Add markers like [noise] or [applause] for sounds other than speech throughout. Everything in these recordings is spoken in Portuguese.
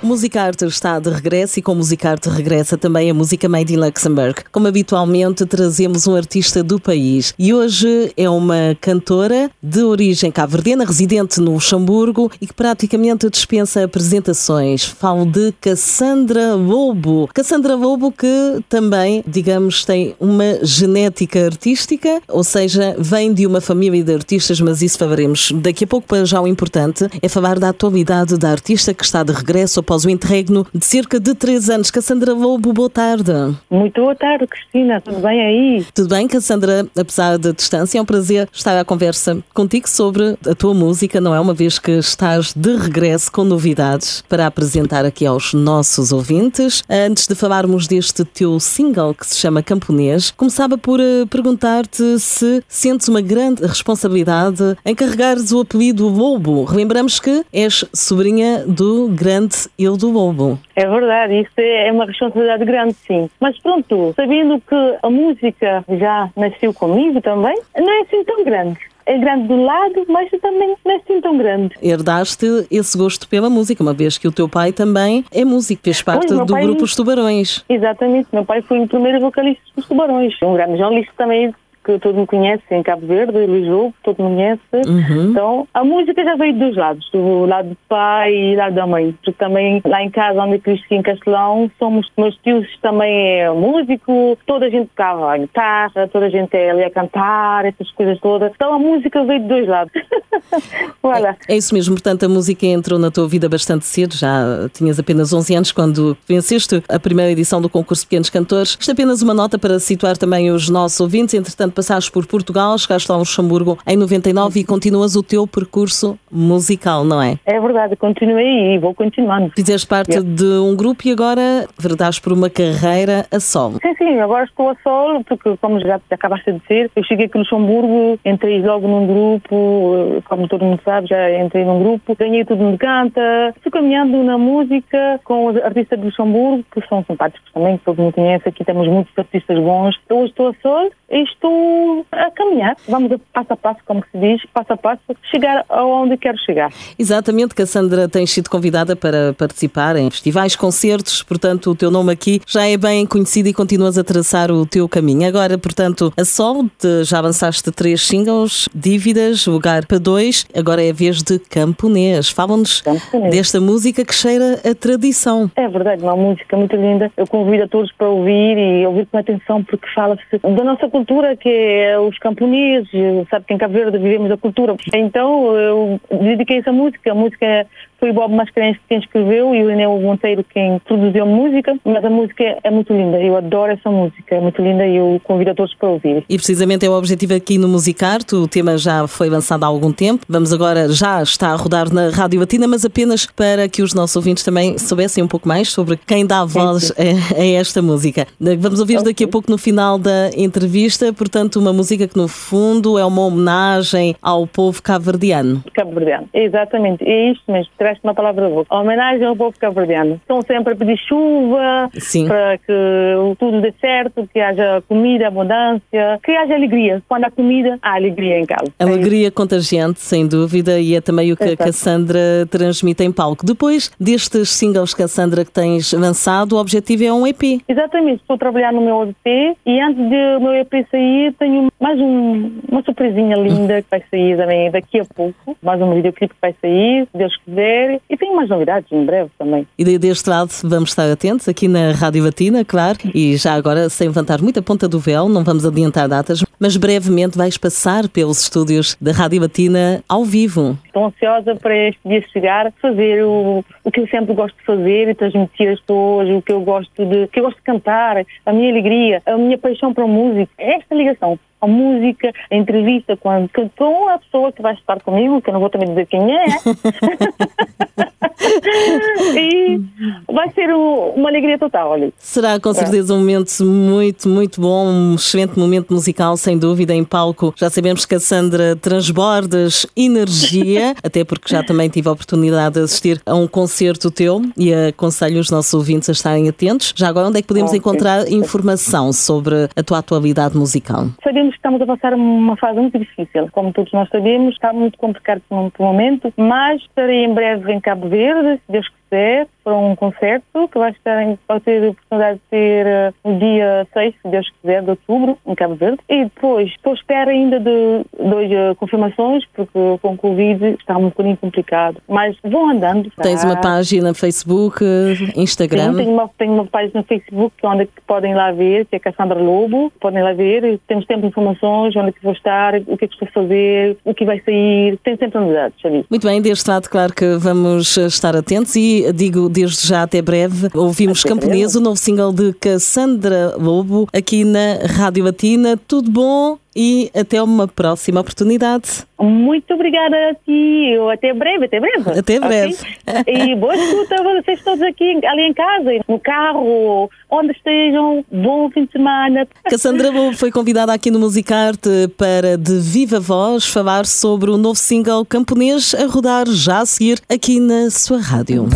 Musicarte está de regresso e com Musicarte regressa também a música Made in Luxembourg. Como habitualmente, trazemos um artista do país e hoje é uma cantora de origem cabo-verdiana, residente no Luxemburgo e que praticamente dispensa apresentações. Falo de Cassandra Bobo. Cassandra Bobo que também, digamos, tem uma genética artística, ou seja, vem de uma família de artistas, mas isso falaremos daqui a pouco para já o importante é falar da atualidade da artista que está de regresso após o interregno de cerca de três anos. Cassandra Lobo, boa tarde. Muito boa tarde, Cristina. Tudo bem aí? Tudo bem, Cassandra? Apesar da distância, é um prazer estar à conversa contigo sobre a tua música, não é? Uma vez que estás de regresso com novidades para apresentar aqui aos nossos ouvintes. Antes de falarmos deste teu single que se chama Camponês, começava por eh, perguntar-te se sentes uma grande responsabilidade em carregares o apelido Lobo. Relembramos que és sobrinha do grande eu do Lobo. É verdade, isso é uma responsabilidade grande, sim. Mas pronto, sabendo que a música já nasceu comigo também, não é assim tão grande é grande do lado, mas também não é assim tão grande. Herdaste esse gosto pela música, uma vez que o teu pai também é músico, fez parte pois, do pai... grupo Os Tubarões. Exatamente, meu pai foi o primeiro vocalista dos Tubarões, um grande jornalista também que todo mundo conhece em Cabo Verde, Luís Lobo, todo mundo conhece. Uhum. Então, a música já veio dos lados, do lado do pai e do lado da mãe. Porque também lá em casa, onde eu cresci em Castelão, somos, meus tios também é músico, toda a gente tocava a guitarra, toda a gente é ali a cantar, essas coisas todas. Então a música veio de dois lados. [laughs] voilà. é, é isso mesmo, portanto a música entrou na tua vida bastante cedo, já tinhas apenas 11 anos quando venceste a primeira edição do concurso Pequenos Cantores. Isto é apenas uma nota para situar também os nossos ouvintes, entretanto passaste por Portugal, chegaste ao Luxemburgo em 99 e continuas o teu percurso musical, não é? É verdade, continuei e vou continuando. Fizeste parte yeah. de um grupo e agora verdaste por uma carreira a solo. Sim, sim, agora estou a solo, porque como já acabaste de dizer, eu cheguei aqui no Luxemburgo, entrei logo num grupo, como todo mundo sabe, já entrei num grupo, ganhei tudo me canta, fui caminhando na música com os artistas do Luxemburgo, que são simpáticos também, que todo mundo conhece, aqui temos muitos artistas bons. Hoje estou a solo e estou a caminhar, vamos a passo a passo, como se diz, passo a passo, chegar aonde quero chegar. Exatamente, Cassandra, tens sido convidada para participar em festivais, concertos, portanto o teu nome aqui já é bem conhecido e continuas a traçar o teu caminho. Agora, portanto, a Sol, já avançaste três singles, Dívidas, Lugar para dois, agora é a vez de Camponês. Fala-nos desta música que cheira a tradição. É verdade, uma música muito linda. Eu convido a todos para ouvir e ouvir com atenção porque fala-se da nossa cultura que é os camponeses, sabe que em Cabo Verde vivemos a cultura. Então eu dediquei essa música, a música foi o Bob Mascarenhas quem escreveu e o Enel Monteiro quem produziu a música, mas a música é muito linda, eu adoro essa música, é muito linda e eu convido a todos para ouvir. E precisamente é o objetivo aqui no Musicarte, o tema já foi lançado há algum tempo, vamos agora, já está a rodar na Rádio Latina, mas apenas para que os nossos ouvintes também soubessem um pouco mais sobre quem dá voz a, a, esta música. Vamos ouvir daqui a pouco no final da entrevista, portanto uma música que no fundo é uma homenagem ao povo cabo-verdiano. Cabo-verdiano, exatamente, é isto mesmo tiveste uma palavra boa. Homenagem ao povo cabo-verdiano. Estão sempre a pedir chuva Sim. para que tudo dê certo, que haja comida, abundância, que haja alegria. Quando há comida, há alegria em casa. Alegria é contagiante, sem dúvida, e é também o que Exato. a Cassandra transmite em palco. Depois destes singles, Cassandra, que tens lançado, o objetivo é um EP. Exatamente, estou a trabalhar no meu EP e antes do meu EP sair, tenho mais um, uma surpresinha linda [laughs] que vai sair também daqui a pouco. Mais um videoclipe que vai sair, se Deus quiser série e tem mais novidades em breve também. E deste lado vamos estar atentos aqui na Rádio Batina, claro, e já agora sem levantar muita ponta do véu, não vamos adiantar datas, mas brevemente vais passar pelos estúdios da Rádio Batina ao vivo. Estou ansiosa para este dia chegar, fazer o, o que eu sempre gosto de fazer e transmitir as pessoas, o que eu gosto de, que eu gosto de cantar, a minha alegria, a minha paixão para a música. É esta ligação a música, a entrevista com a, com a pessoa que vai estar comigo, que eu não vou também dizer quem é. [laughs] [laughs] e vai ser uma alegria total ali. Será com certeza um momento muito, muito bom, um excelente momento musical, sem dúvida, em palco. Já sabemos que a Sandra transbordas energia, [laughs] até porque já também tive a oportunidade de assistir a um concerto teu e aconselho os nossos ouvintes a estarem atentos. Já agora, onde é que podemos okay. encontrar informação sobre a tua atualidade musical? Sabemos que estamos a passar uma fase muito difícil, como todos nós sabemos, está muito complicado no momento, mas estarei em breve em Cabo Verde, se Deus para um concerto que vai estar em, vai ter a oportunidade de ter uh, no dia 6, se Deus quiser, de outubro, em Cabo Verde. E depois, estou à espera ainda de duas uh, confirmações, porque com o Covid está um bocadinho complicado. Mas vão andando. Tá? Tens uma página no Facebook, Instagram? Sim, tenho uma, tenho uma página no Facebook onde podem lá ver, que é Cassandra Lobo. Podem lá ver. Temos sempre informações, onde é que vou estar, o que é que estou a fazer, o que vai sair. Tem sempre novidades. Muito bem, deste lado, claro que vamos estar atentos e digo desde já até breve. Ouvimos até Camponês, breve. o novo single de Cassandra Lobo, aqui na Rádio Latina. Tudo bom? E até uma próxima oportunidade. Muito obrigada a ti. Até breve, até breve. Até breve. Okay? E boa escuta a vocês todos aqui, ali em casa, no carro, onde estejam. Bom fim de semana. Cassandra Lobo foi convidada aqui no Musicarte para, de viva voz, falar sobre o novo single camponês a rodar já a seguir aqui na sua rádio.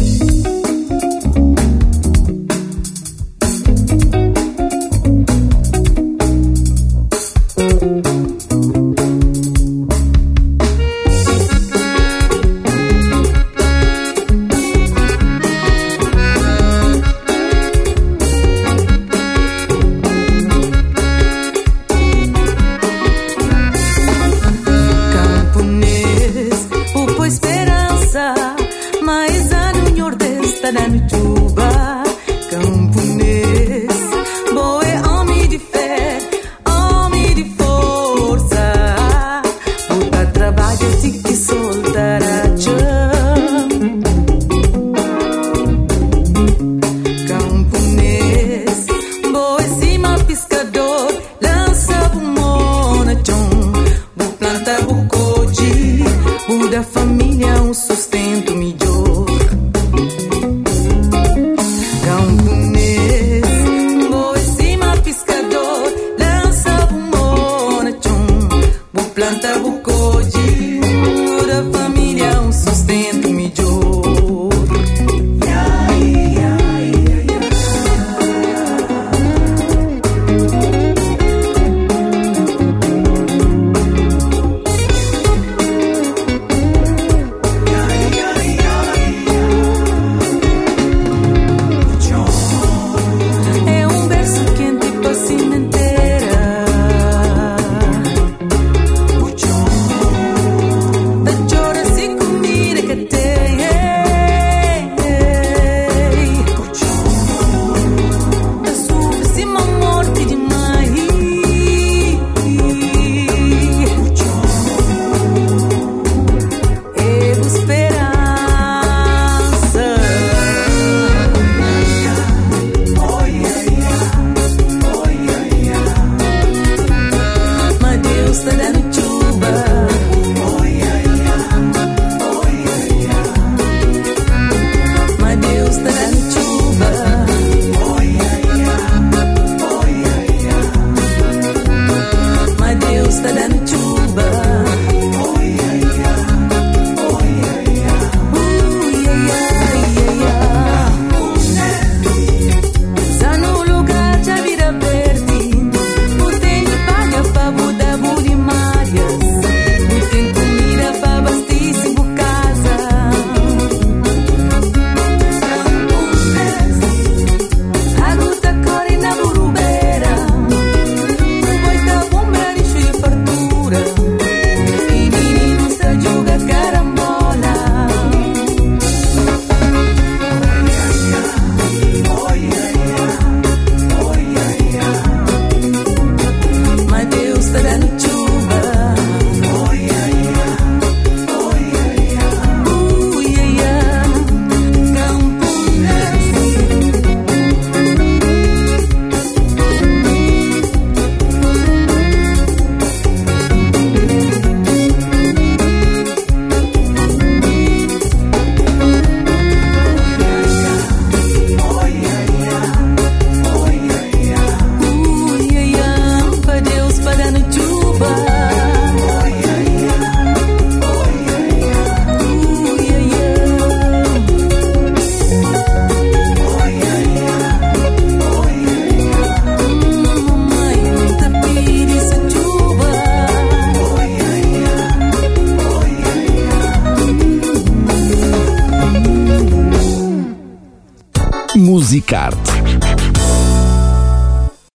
than two, but canta Musicarte